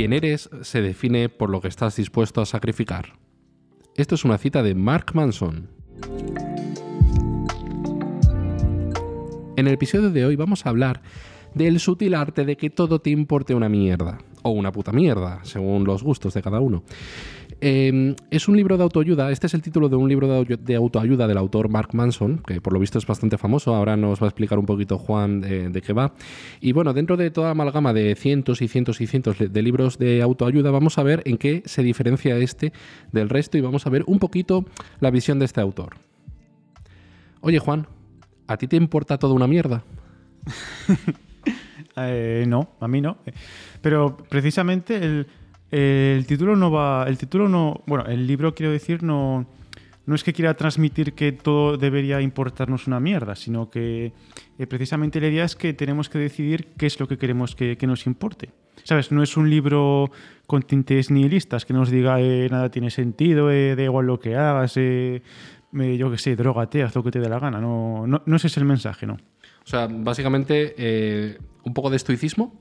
Quien eres se define por lo que estás dispuesto a sacrificar. Esto es una cita de Mark Manson. En el episodio de hoy vamos a hablar del sutil arte de que todo te importe una mierda, o una puta mierda, según los gustos de cada uno. Eh, es un libro de autoayuda, este es el título de un libro de, autoayuda del autor Mark Manson, que por lo visto es bastante famoso, ahora nos va a explicar un poquito Juan de, de qué va. Y bueno, dentro de toda amalgama de cientos y cientos y cientos de libros de autoayuda, vamos a ver en qué se diferencia este del resto y vamos a ver un poquito la visión de este autor. Oye Juan, ¿a ti te importa toda una mierda? Eh, no, a mí no. Pero precisamente el, el, título no va. El título no. Bueno, el libro, quiero decir, no. No es que quiera transmitir que todo debería importarnos una mierda, sino que eh, precisamente la idea es que tenemos que decidir qué es lo que queremos que, que nos importe. ¿Sabes? No es un libro con tintes nihilistas que nos diga eh, nada tiene sentido, eh, da igual lo que hagas, eh, yo qué sé, drogate, haz lo que te dé la gana. No, no, no ese es el mensaje, ¿no? O sea, básicamente eh, un poco de estoicismo.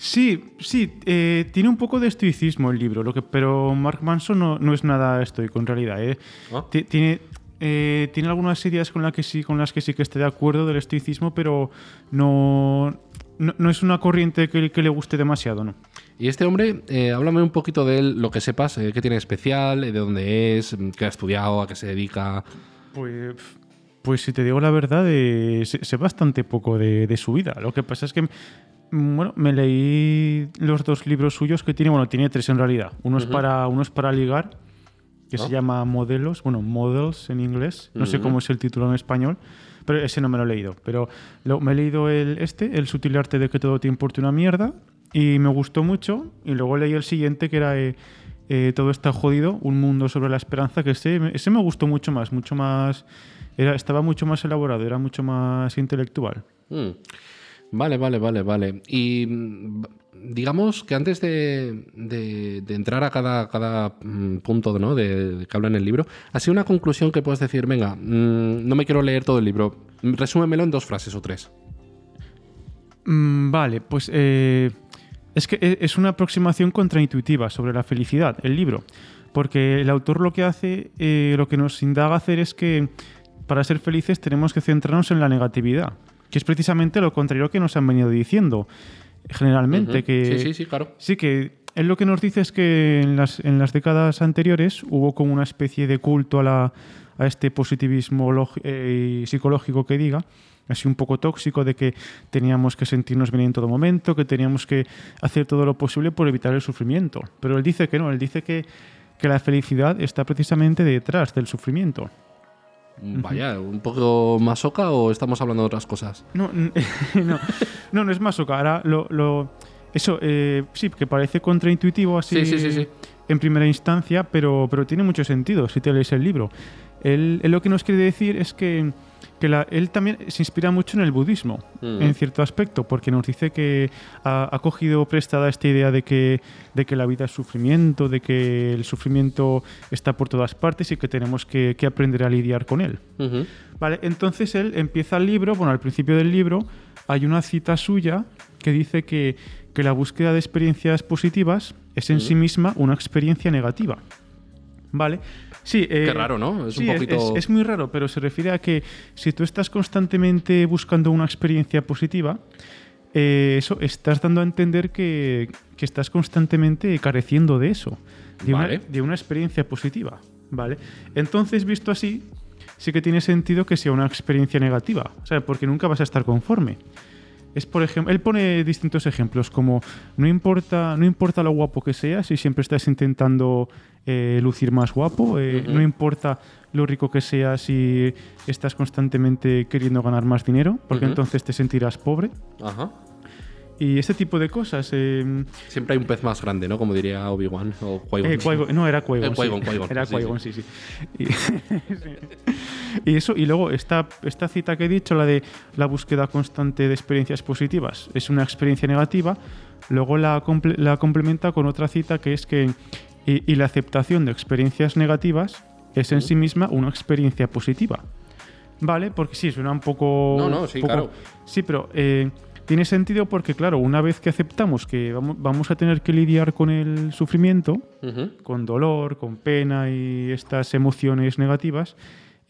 Sí, sí, eh, tiene un poco de estoicismo el libro, lo que, pero Mark Manson no, no es nada estoico en realidad. ¿eh? ¿Ah? Tiene, eh, tiene algunas ideas con, la que sí, con las que sí que estoy de acuerdo del estoicismo, pero no, no, no es una corriente que, que, le guste demasiado, ¿no? Y este hombre, eh, háblame un poquito de él, lo que sepas, eh, qué tiene especial, de dónde es, qué ha estudiado, a qué se dedica. Pues pues si te digo la verdad, sé, sé, bastante poco de, de, su vida. Lo que pasa es que, bueno, me leí los dos libros suyos que tiene, bueno, tiene tres en realidad. Uno, uh -huh. es, para, uno es para ligar, que se llama Modelos, bueno, Models en inglés, no uh -huh. sé cómo es el título en español, pero ese no me lo he leído. Pero lo, me he leído el, este, El sutil arte de que todo te importe una mierda, y me gustó mucho, y luego leí el siguiente que era... Eh, eh, todo está jodido, un mundo sobre la esperanza, que ese, ese me gustó mucho más, mucho más era, estaba mucho más elaborado, era mucho más intelectual. Mm. Vale, vale, vale, vale. Y mm, digamos que antes de, entrar a cada, cada mm, punto ¿no? de, de, que habla en el libro, ha sido una conclusión que puedes decir, venga, mmm, no me quiero leer todo el libro, resúmemelo en dos frases o tres. Mm, vale, pues eh, es que e, es una aproximación contraintuitiva sobre la felicidad, el libro. Porque el autor lo que hace, eh, lo que nos indaga hacer es que para ser felices tenemos que centrarnos en la negatividad, que es precisamente lo contrario que nos han venido diciendo generalmente. Uh -huh. que, sí, sí, sí, claro. Sí, que él lo que nos dice es que en las, en las décadas anteriores hubo como una especie de culto a, la, a este positivismo eh, psicológico que diga, así un poco tóxico, de que teníamos que sentirnos bien en todo momento, que teníamos que hacer todo lo posible por evitar el sufrimiento. Pero él dice que no, él dice que, que la felicidad está precisamente detrás del sufrimiento. Vaya, ¿un poco masoca o estamos hablando de otras cosas? No, no, no, no es masoca. Ahora lo, lo eso eh, sí, que parece contraintuitivo así sí, sí, sí, en primera instancia, pero, pero tiene mucho sentido si te lees el libro. Él, él lo que nos quiere decir es que, que la, él también se inspira mucho en el budismo, mm. en cierto aspecto, porque nos dice que ha, ha, cogido prestada esta idea de que, de que la vida es sufrimiento, de que el sufrimiento está por todas partes y que tenemos que, que aprender a lidiar con él. Vale, entonces él empieza el libro, bueno, al principio del libro hay una cita suya que dice que, que la búsqueda de experiencias positivas es en -huh. sí misma una experiencia negativa. ¿Vale? Sí, eh, Qué raro, ¿no? Es sí, un poquito... Es, es, muy raro, pero se refiere a que si tú estás constantemente buscando una experiencia positiva, eh, eso estás dando a entender que, que, estás constantemente careciendo de eso, de, vale. una, de una experiencia positiva. ¿Vale? Entonces, visto así, sí que tiene sentido que sea una experiencia negativa, ¿sabes? Porque nunca vas a estar conforme. Es por ejemplo, él pone distintos ejemplos como no importa, no importa lo guapo que seas si siempre estás intentando eh, lucir más guapo, eh, uh -huh. no importa lo rico que seas si estás constantemente queriendo ganar más dinero, porque uh -huh. entonces te sentirás pobre. Uh -huh. Y este tipo de cosas. Eh, Siempre hay un pez más grande, ¿no? Como diría Obi-Wan o Qui-Gon. Eh, Qui no, era Qui-Gon. Eh, Qui sí. Qui era Qui-Gon, sí, sí. sí. Y, eso, y luego esta, esta cita que he dicho, la de la búsqueda constante de experiencias positivas, es una experiencia negativa. Luego la, comple la complementa con otra cita que es que. Y, y la aceptación de experiencias negativas es en sí misma una experiencia positiva. ¿Vale? Porque sí, suena un poco. No, no, sí, poco, claro. Sí, pero. Eh, tiene sentido porque, claro, una vez que aceptamos que vamos, vamos a tener que lidiar con el sufrimiento, con dolor, con pena y estas emociones negativas,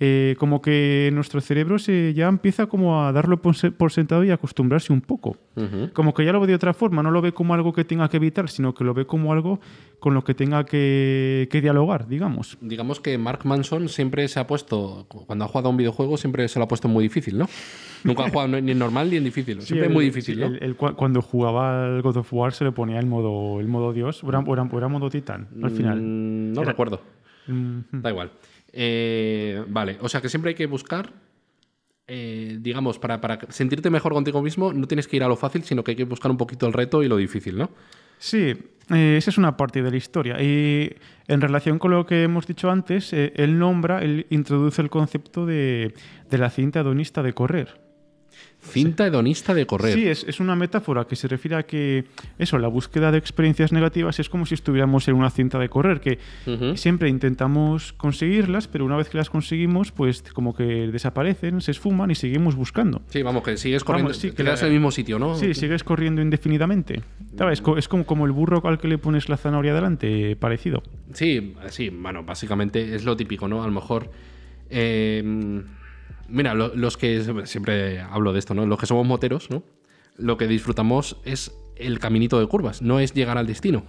eh, como que nuestro cerebro se ya empieza como a darlo por, se- por sentado y acostumbrarse un poco. Como que ya lo ve de otra forma, no lo ve como algo que tenga que evitar, sino que lo ve como algo con lo que tenga que, que dialogar, digamos. Digamos que Mark Manson siempre se ha puesto, cuando ha jugado a un videojuego, siempre se lo ha puesto muy difícil, ¿no? Nunca ha jugado ni en normal ni en difícil. Siempre el- muy difícil, sí, ¿no? el- el cua- cuando jugaba al God of War se le ponía el modo, el modo Dios, o era, o era- o era modo titán, al final. Mm, no Era- recuerdo. Mm, Da igual. Eh, vale, o sea que siempre hay que buscar, eh, digamos, para, para sentirte mejor contigo mismo, no tienes que ir a lo fácil, sino que hay que buscar un poquito el reto y lo difícil, ¿no? Sí, eh, esa es una parte de la historia. Y en relación con lo que hemos dicho antes, eh, él nombra, él introduce el concepto de, de la cinta hedonista de correr. Cinta hedonista de correr. Sí, es, es una metáfora que se refiere a que eso, la búsqueda de experiencias negativas es como si estuviéramos en una cinta de correr, que siempre intentamos conseguirlas, pero una vez que las conseguimos, pues como que desaparecen, se esfuman y seguimos buscando. Sí, vamos, que sigues corriendo, Vamos, sí, que quedas en el mismo sitio, ¿no? Sí, sigues corriendo indefinidamente. Es como, como el burro al que le pones la zanahoria delante, parecido. Sí, sí, bueno, básicamente es lo típico, ¿no? A lo mejor. eh, mira, lo- los que. Siempre hablo de esto, ¿no? Los que somos moteros, ¿no? Lo que disfrutamos es el caminito de curvas, no es llegar al destino.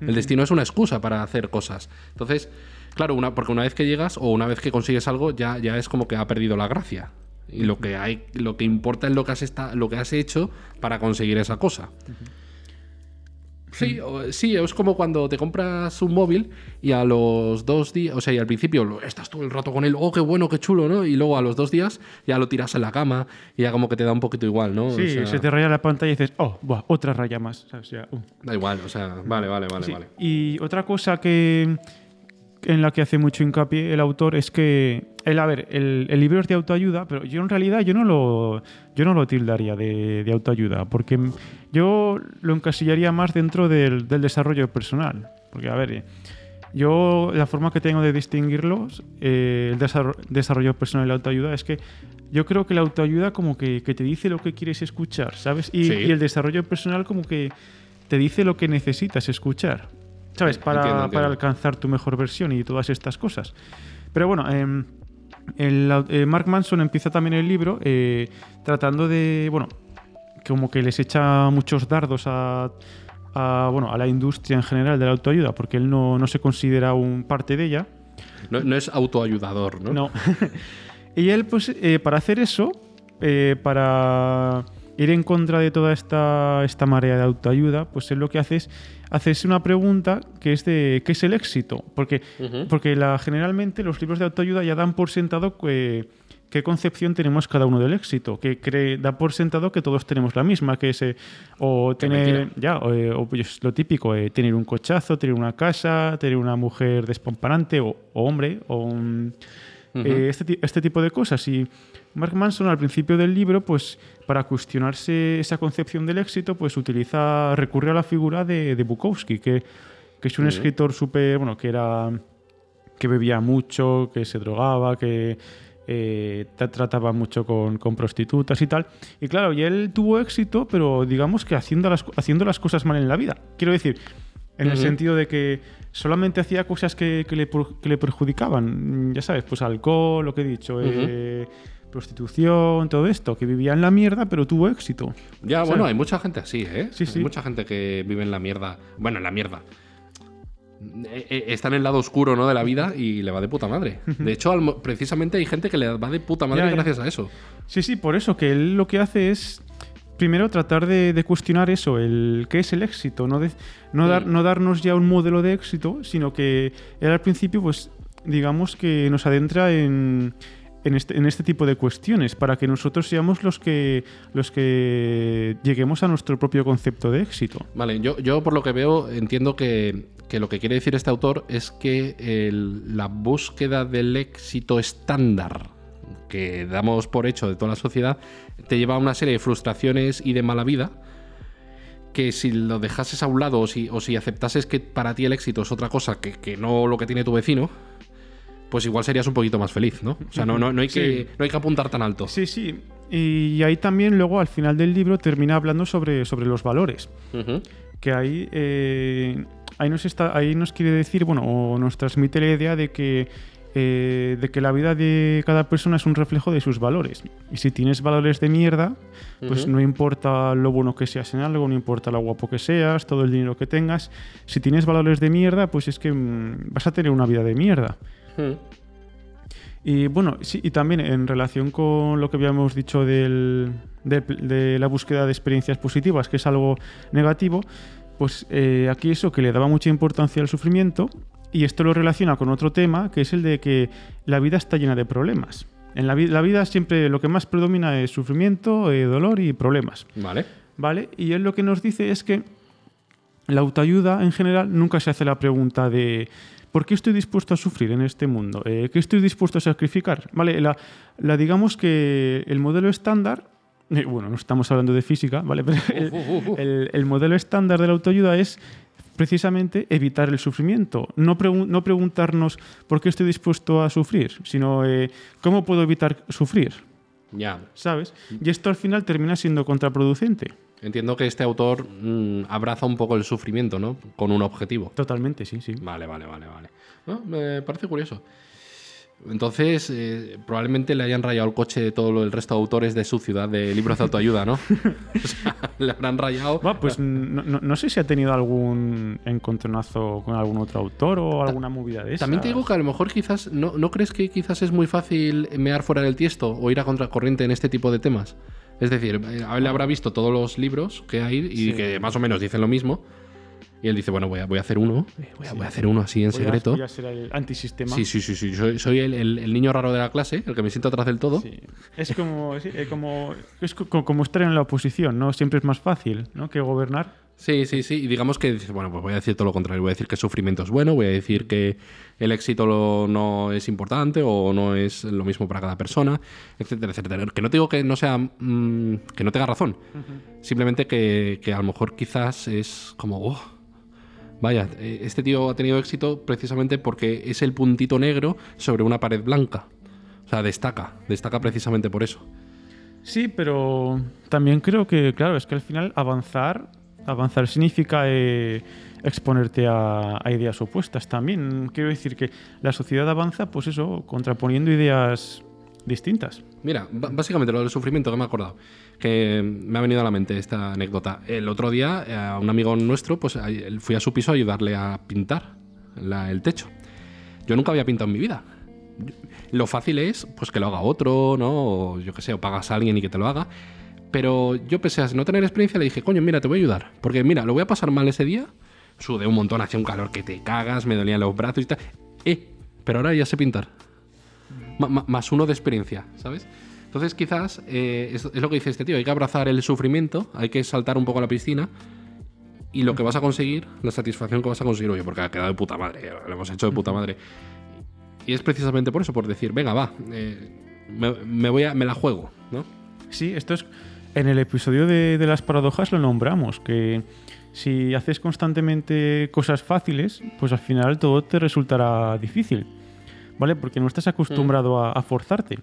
El destino es una excusa para hacer cosas. Entonces, claro, una, porque una vez que llegas o una vez que consigues algo, ya, ya es como que ha perdido la gracia. Y lo que hay, lo que importa es lo que has esta- lo que has hecho para conseguir esa cosa. Sí, o- sí, es como cuando te compras un móvil y a los dos días, o sea, y al principio estás todo el rato con él, oh, qué bueno, qué chulo, ¿no? Y luego a los dos días ya lo tiras en la cama y ya como que te da un poquito igual, ¿no? O Sí, sea, se te raya la pantalla y dices, oh, buah, otra raya más. O sea, uh. Da igual, o sea, vale, vale, vale, Sí, vale. Y otra cosa que en la que hace mucho hincapié el autor es que el, a ver, el, el libro es de autoayuda, pero yo en realidad yo no lo, yo no lo tildaría de, de autoayuda, porque yo lo encasillaría más dentro del, del desarrollo personal. Porque, a ver, eh, yo la forma que tengo de distinguirlos, eh, el desarro- desarrollo personal y la autoayuda, es que yo creo que la autoayuda como que, que te dice lo que quieres escuchar, ¿sabes? Y, Sí. y el desarrollo personal como que te dice lo que necesitas escuchar. ¿Sabes? Para, Entiendo, entiendo. para alcanzar tu mejor versión y todas estas cosas. Pero bueno, em, el eh, Mark Manson empieza también el libro tratando de, bueno, como que les echa muchos dardos a, a, bueno, a la industria en general de la autoayuda, porque él no, no se considera un parte de ella. No, no es autoayudador, ¿no? No. y él, pues, eh, para hacer eso, eh, para ir en contra de toda esta, esta marea de autoayuda, pues él lo que hace es hacerse una pregunta que es de ¿qué es el éxito? Porque, porque la, generalmente los libros de autoayuda ya dan por sentado que, qué concepción tenemos cada uno del éxito, que cree, da por sentado que todos tenemos la misma, que es eh, o tener, ya, o, eh, o, pues, lo típico, eh, tener un cochazo, tener una casa, tener una mujer despamparante o, o hombre, o un, Ujú. eh, este, este tipo de cosas. Y Mark Manson al principio del libro, pues para cuestionarse esa concepción del éxito, pues utiliza, recurre a la figura de, de Bukowski, que, que es un escritor súper, bueno, que era, que bebía mucho, que se drogaba, que eh, tra- trataba mucho con, con prostitutas y tal. Y claro, y él tuvo éxito, pero digamos que haciendo las, haciendo las cosas mal en la vida. Quiero decir, en el Ujú. sentido de que solamente hacía cosas que, que le, que le perjudicaban. Ya sabes, pues alcohol, lo que he dicho, eh, prostitución, todo esto, que vivía en la mierda, pero tuvo éxito. Ya, bueno, hay mucha gente así, ¿eh? Sí, sí. Hay mucha gente que vive en la mierda. Bueno, en la mierda. Eh, eh, Está en el lado oscuro, ¿no? De la vida y le va de puta madre. De hecho, precisamente hay gente que le va de puta madre Ya, ya. gracias a eso. Sí, sí, por eso que él lo que hace es primero tratar de, de cuestionar eso, el qué es el éxito, no, de- no, dar, no darnos ya un modelo de éxito, sino que él al principio, pues, digamos que nos adentra en, en, este, en este tipo de cuestiones, para que nosotros seamos los que, los que lleguemos a nuestro propio concepto de éxito. Vale, yo, yo por lo que veo entiendo que, que lo que quiere decir este autor es que el- la búsqueda del éxito estándar que damos por hecho de toda la sociedad te lleva a una serie de frustraciones y de mala vida que si lo dejases a un lado o si, o si aceptases que para ti el éxito es otra cosa que, que no lo que tiene tu vecino, pues igual serías un poquito más feliz, ¿no? O sea, no, no, no, hay, que, no hay que apuntar tan alto. Sí, sí. Y ahí también luego al final del libro termina hablando sobre, sobre los valores. Que ahí, eh, ahí, nos está, ahí nos quiere decir, bueno, o nos transmite la idea de que, eh, de que la vida de cada persona es un reflejo de sus valores. Y si tienes valores de mierda, pues no importa lo bueno que seas en algo, no importa lo guapo que seas, todo el dinero que tengas. Si tienes valores de mierda, pues es que mm, vas a tener una vida de mierda. Ujú. Y bueno, sí, y también en relación con lo que habíamos dicho del, de, de la búsqueda de experiencias positivas, que es algo negativo, pues eh, aquí eso que le daba mucha importancia al sufrimiento, y esto lo relaciona con otro tema, que es el de que la vida está llena de problemas. En la, vi- la vida siempre lo que más predomina es sufrimiento, eh, dolor y problemas. Vale. ¿Vale? Y él lo que nos dice es que la autoayuda en general nunca se hace la pregunta de ¿por qué estoy dispuesto a sufrir en este mundo? Eh, ¿Qué estoy dispuesto a sacrificar? ¿Vale? La, la digamos que el modelo estándar, eh, bueno, no estamos hablando de física, ¿vale? Pero el modelo estándar de la autoayuda es precisamente evitar el sufrimiento. No, pregun- no preguntarnos por qué estoy dispuesto a sufrir, sino eh, cómo puedo evitar sufrir, Ya. ¿sabes? Y esto al final termina siendo contraproducente. Entiendo que este autor mm, abraza un poco el sufrimiento, ¿no? Con un objetivo. Totalmente, sí, sí. Vale, vale, vale, vale. No, me parece curioso. Entonces, eh, probablemente le hayan rayado el coche de todo el resto de autores de su ciudad de libros de autoayuda, ¿no? o sea, le habrán rayado. Pues no, no- no sé si ha tenido algún encontronazo con algún otro autor o alguna movida de esa. También te digo que a lo mejor quizás, ¿no, ¿no crees que quizás es muy fácil mear fuera del tiesto o ir a contracorriente en este tipo de temas? Es decir, eh, él le habrá visto todos los libros que hay y Sí. que más o menos dicen lo mismo. Y él dice, bueno, voy a, voy a hacer uno, voy a, voy a hacer uno así en Voy a- secreto. voy a ser el antisistema. Sí, sí, sí, sí. Soy, soy el, el- el niño raro de la clase, el que me siento atrás del todo. Sí. Es como, sí, eh, como, es como estar en la oposición, ¿no? Siempre es más fácil, ¿no? Que gobernar. Sí, sí, sí. Y digamos que dices, bueno, pues voy a decir todo lo contrario. Voy a decir que el sufrimiento es bueno, voy a decir que el éxito lo- no es importante o no es lo mismo para cada persona, etcétera, etcétera. Que no te digo que no sea. mm, que no tenga razón. Simplemente que, que a lo mejor quizás es como. "Oh, vaya, eh, este tío ha tenido éxito precisamente porque es el puntito negro sobre una pared blanca. O sea, destaca, destaca precisamente por eso. Sí, pero también creo que, claro, es que al final avanzar, avanzar significa eh, exponerte a, a ideas opuestas también. Quiero decir que la sociedad avanza, pues eso, contraponiendo ideas distintas. Mira, básicamente lo del sufrimiento que me he acordado, que me ha venido a la mente esta anécdota. El otro día, eh, a un amigo nuestro, pues fui a su piso a ayudarle a pintar el techo. Yo nunca había pintado en mi vida. Lo fácil es pues que lo haga otro, ¿no? O yo qué sé, o pagas a alguien y que te lo haga. Pero yo, pese a no tener experiencia, le dije, coño, mira, te voy a ayudar. Porque mira, lo voy a pasar mal ese día. Sudé un montón, hacía un calor que te cagas, me dolían los brazos y tal. Eh, pero ahora ya sé pintar. Ma- más uno de experiencia, ¿sabes? Entonces quizás eh, es, es lo que dice este tío, hay que abrazar el sufrimiento, hay que saltar un poco a la piscina y lo que vas a conseguir, la satisfacción que vas a conseguir, oye, porque ha quedado de puta madre, lo hemos hecho de puta madre. Y es precisamente por eso, por decir, venga, va, eh, me, me voy a, me la juego, ¿no? Sí, esto es. En el episodio de, de las paradojas lo nombramos, que si haces constantemente cosas fáciles, pues al final todo te resultará difícil. ¿Vale? Porque no estás acostumbrado a- a forzarte.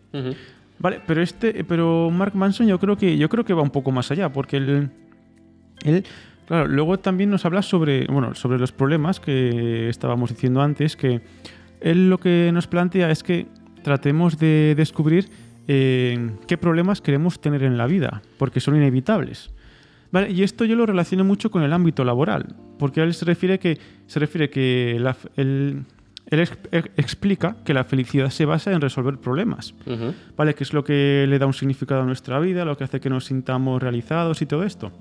Vale, pero este, pero Mark Manson yo creo que yo creo que va un poco más allá, porque él, él, claro, luego también nos habla sobre, bueno, sobre los problemas que estábamos diciendo antes, que él lo que nos plantea es que tratemos de descubrir eh, qué problemas queremos tener en la vida, porque son inevitables. Vale, y esto yo lo relaciono mucho con el ámbito laboral, porque él se refiere que se refiere que la- él ex- ex- explica que la felicidad se basa en resolver problemas. ¿vale? Que es lo que le da un significado a nuestra vida, lo que hace que nos sintamos realizados y todo esto.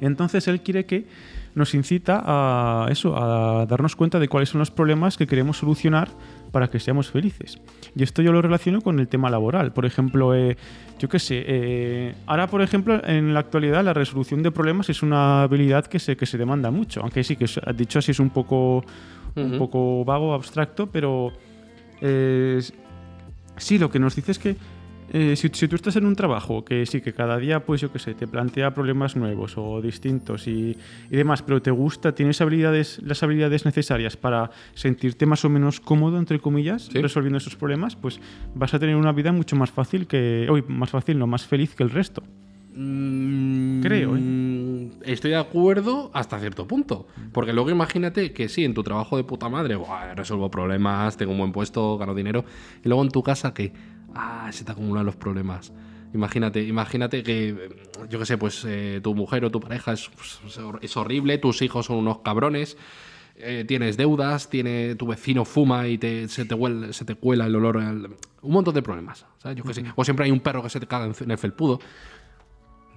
Entonces él quiere que nos incita a eso, a darnos cuenta de cuáles son los problemas que queremos solucionar para que seamos felices. Y esto yo lo relaciono con el tema laboral. Por ejemplo, eh, yo qué sé, eh, ahora por ejemplo en la actualidad la resolución de problemas es una habilidad que se, que se demanda mucho, aunque sí que dicho así es un poco, un poco vago, abstracto, pero eh, sí, lo que nos dice es que eh, si, si tú estás en un trabajo que sí, que cada día, pues yo qué sé, te plantea problemas nuevos o distintos y, y demás, pero te gusta, tienes habilidades, las habilidades necesarias para sentirte más o menos cómodo, entre comillas, Sí. resolviendo esos problemas, pues vas a tener una vida mucho más fácil que. Uy, más fácil, no, más feliz que el resto. Creo, ¿eh? Estoy de acuerdo hasta cierto punto. Porque luego imagínate que sí, en tu trabajo de puta madre, "Buah, resuelvo problemas, tengo un buen puesto, gano dinero. Y luego en tu casa que, ah, se te acumulan los problemas. Imagínate, imagínate que, yo qué sé, pues eh, tu mujer o tu pareja es, pues, es horrible, tus hijos son unos cabrones, eh, tienes deudas, tiene, tu vecino fuma y te, se, te huele- se te cuela el olor. al- un montón de problemas, ¿sabes? Yo qué sé. O siempre hay un perro que se te caga en- en el felpudo.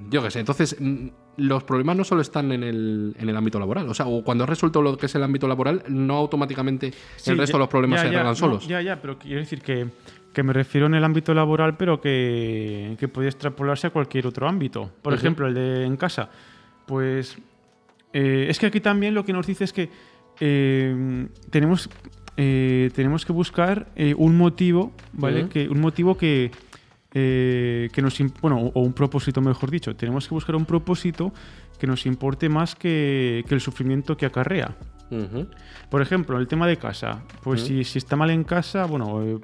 Yo qué sé, entonces mm, los problemas no solo están en el, en el ámbito laboral, o sea, o cuando has resuelto lo que es el ámbito laboral, no automáticamente Sí, el resto ya- de los problemas ya, se arreglan no, solos. ya, ya, pero quiero decir que, que me refiero en el ámbito laboral, pero que, que puede extrapolarse a cualquier otro ámbito. Por ejemplo, el de en casa. Pues eh, es que aquí también lo que nos dice es que eh, tenemos, eh, tenemos que buscar eh, un motivo, ¿vale? Que, un motivo que, eh, que nos... Bueno, o un propósito, mejor dicho. Tenemos que buscar un propósito que nos importe más que, que el sufrimiento que acarrea. Por ejemplo, el tema de casa. Pues si, si está mal en casa, bueno, eh,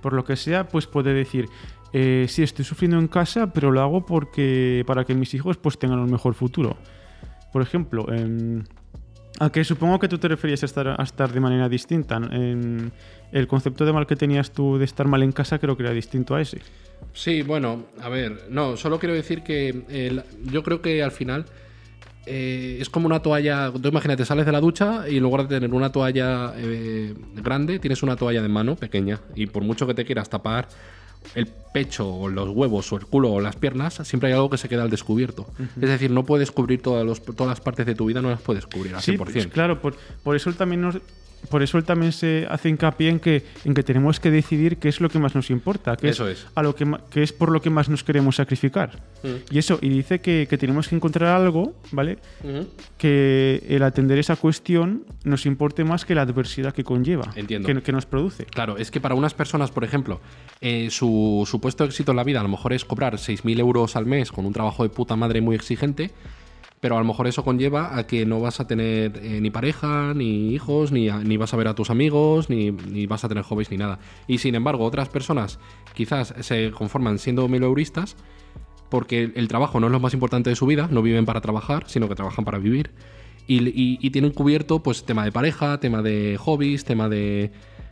por lo que sea, pues puede decir, eh, sí, estoy sufriendo en casa, pero lo hago porque para que mis hijos pues tengan un mejor futuro. Por ejemplo, em, a que supongo que tú te referías a estar, a estar de manera distinta. En el concepto de mal que tenías tú de estar mal en casa creo que era distinto a ese. Sí, bueno, a ver, no, solo quiero decir que el- yo creo que al final eh, es como una toalla. Tú imagínate, sales de la ducha y en lugar de tener una toalla eh, grande, tienes una toalla de mano pequeña. Y por mucho que te quieras tapar el pecho o los huevos o el culo o las piernas, siempre hay algo que se queda al descubierto. Es decir, no puedes cubrir todas, los- todas las partes de tu vida, no las puedes cubrir al Sí, 100%. pues, claro, por, por eso también nos, por eso él también se hace hincapié en que, en que tenemos que decidir qué es lo que más nos importa, qué Eso es, es. a lo que, qué es por lo que más nos queremos sacrificar. Mm. Y eso, y dice que, que tenemos que encontrar algo, ¿vale? Ujú. Que el atender esa cuestión nos importe más que la adversidad que conlleva, Entiendo. Que, que nos produce. Claro, es que para unas personas, por ejemplo, eh, su supuesto éxito en la vida a lo mejor es cobrar 6.000 euros al mes con un trabajo de puta madre muy exigente, pero a lo mejor eso conlleva a que no vas a tener eh, ni pareja, ni hijos, ni, a- ni vas a ver a tus amigos, ni, ni vas a tener hobbies, ni nada. Y sin embargo, otras personas quizás se conforman siendo mileuristas porque el, trabajo no es lo más importante de su vida, no viven para trabajar, sino que trabajan para vivir. Y, y- y tienen cubierto pues tema de pareja, tema de hobbies, tema de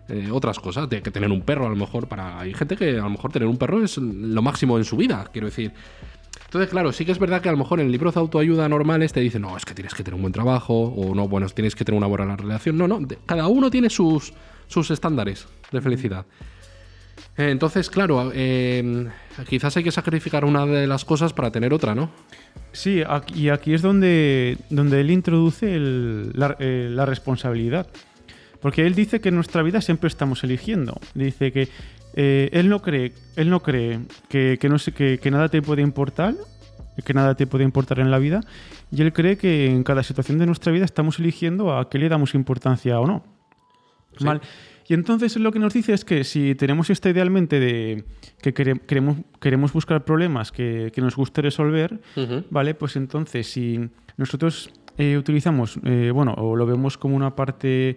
eh, otras cosas, de que tener un perro a lo mejor para... Hay gente que a lo mejor tener un perro es lo máximo en su vida, quiero decir. Entonces, claro, sí que es verdad que a lo mejor en libros de autoayuda normales te dicen, no, es que tienes que tener un buen trabajo, o no, bueno, tienes que tener una buena relación. No, no, cada uno tiene sus, sus estándares de felicidad. Eh, Entonces, claro, eh, quizás hay que sacrificar una de las cosas para tener otra, ¿no? Sí, y aquí es donde, donde él introduce eh, la responsabilidad. Porque él dice que en nuestra vida siempre estamos eligiendo. Dice que eh, él no cree, él no cree que, que no sé, que, que nada te puede importar, que nada te puede importar en la vida, y él cree que en cada situación de nuestra vida estamos eligiendo a qué le damos importancia o no. Sí. Mal. Y entonces lo que nos dice es que si tenemos esta idealmente de que quere- queremos, queremos buscar problemas que, que nos guste resolver. ¿vale? Pues entonces si nosotros eh, utilizamos, eh, bueno, o lo vemos como una parte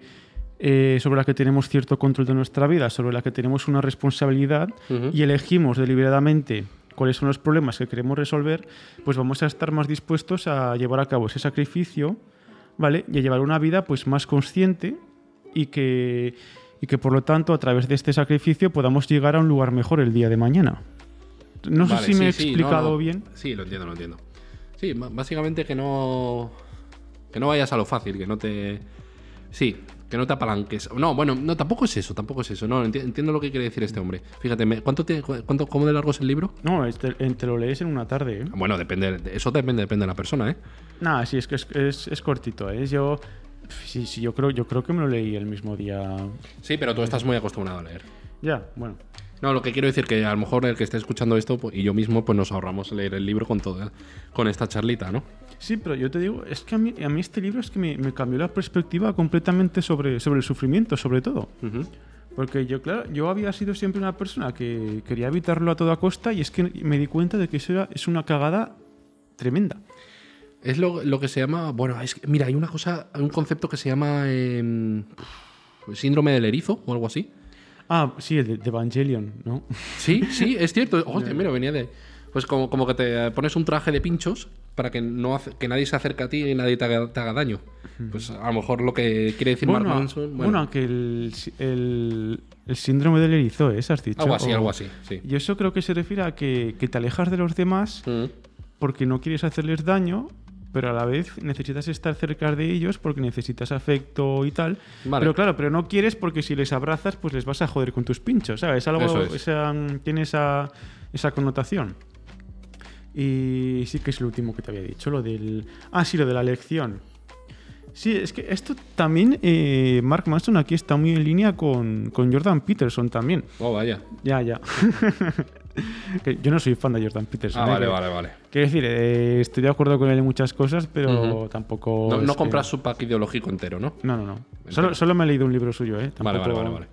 eh, sobre la que tenemos cierto control de nuestra vida, sobre la que tenemos una responsabilidad y elegimos deliberadamente cuáles son los problemas que queremos resolver, pues vamos a estar más dispuestos a llevar a cabo ese sacrificio, ¿vale? Y a llevar una vida pues más consciente y que, y que por lo tanto a través de este sacrificio podamos llegar a un lugar mejor el día de mañana. No Vale, sé si me he sí, explicado no, no. bien. Sí, lo entiendo, lo entiendo. Sí, básicamente que no. Que no vayas a lo fácil, que no te. Sí, que no te apalanques. No, bueno, no, tampoco es eso, tampoco es eso. No, enti- entiendo lo que quiere decir este hombre. Fíjate, me- ¿cuánto cuánto, ¿cómo de largo es el libro? No, este- te lo lees en una tarde. ¿eh? Bueno, depende, de- eso depende, depende de la persona, ¿eh? Nada, sí, es que es, es- es cortito. ¿eh? Yo, sí, sí, yo creo, yo creo que me lo leí el mismo día. Sí, pero tú estás muy acostumbrado a leer. Ya, bueno. No, lo que quiero decir que a lo mejor el que esté escuchando esto pues, y yo mismo pues nos ahorramos leer el libro con todo, con esta charlita, ¿no? Sí, pero yo te digo, es que a mí, a mí este libro es que me, me cambió la perspectiva completamente sobre, sobre el sufrimiento, sobre todo. Porque yo, claro, yo había sido siempre una persona que quería evitarlo a toda costa y es que me di cuenta de que eso era- es una cagada tremenda. Es lo, lo que se llama. Bueno, es que- mira, hay una cosa, hay un concepto que se llama em, síndrome del erizo o algo así. Ah, sí, el de, Evangelion, ¿no? Sí, sí, es cierto. Hostia, mira, venía de. Pues como, como que te pones un traje de pinchos para que no hace- que nadie se acerque a ti y nadie te haga, te haga daño. Pues a lo mejor lo que quiere decir Mark Manson. bueno, Bueno, aunque el, el, el síndrome del erizo es, has dicho. algo así, o- algo así. Sí. Y eso creo que se refiere a que, que te alejas de los demás Mm. porque no quieres hacerles daño, pero a la vez necesitas estar cerca de ellos porque necesitas afecto y tal. Vale. Pero claro, pero no quieres porque si les abrazas, pues les vas a joder con tus pinchos, ¿sabes? Algo, es. esa- tiene esa, esa connotación. Y sí que es lo último que te había dicho, lo del... Ah, sí, lo de la lección. Sí, es que esto también, eh, Mark Manson aquí está muy en línea con, con Jordan Peterson también. Oh, vaya. Ya, ya. Que yo no soy fan de Jordan Peterson. Ah, ¿eh? vale, Que- vale, vale. Quiero decir, eh, estoy de acuerdo con él en muchas cosas, pero tampoco. No, que- compras su pack ideológico entero, ¿no? No, no, no. Solo, solo me he leído un libro suyo, ¿eh? Vale, vale, vale, vale.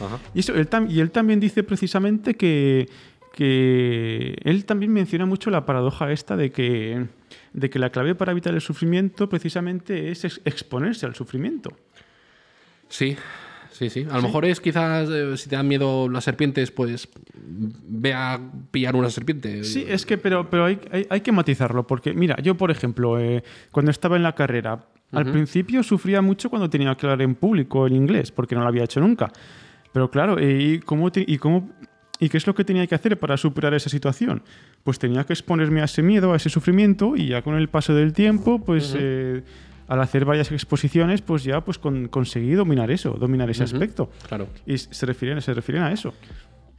Ajá. Y, eso, él tam- y él también dice precisamente que, que él también menciona mucho la paradoja esta de que, de que la clave para evitar el sufrimiento precisamente es ex- exponerse al sufrimiento. Sí, sí, sí. A lo mejor es quizás eh, si te dan miedo las serpientes, pues ve a pillar una serpiente. Sí, es que, pero, pero hay, hay, hay que matizarlo, porque mira, yo por ejemplo, eh, cuando estaba en la carrera, al principio sufría mucho cuando tenía que hablar en público el inglés, porque no lo había hecho nunca. Pero claro, eh, ¿y cómo, te- y cómo ¿Y qué es lo que tenía que hacer para superar esa situación? Pues tenía que exponerme a ese miedo, a ese sufrimiento, y ya con el paso del tiempo, pues eh, al hacer varias exposiciones, pues ya pues con- conseguí dominar eso, dominar ese aspecto. Claro. Y se refieren, se refieren a eso.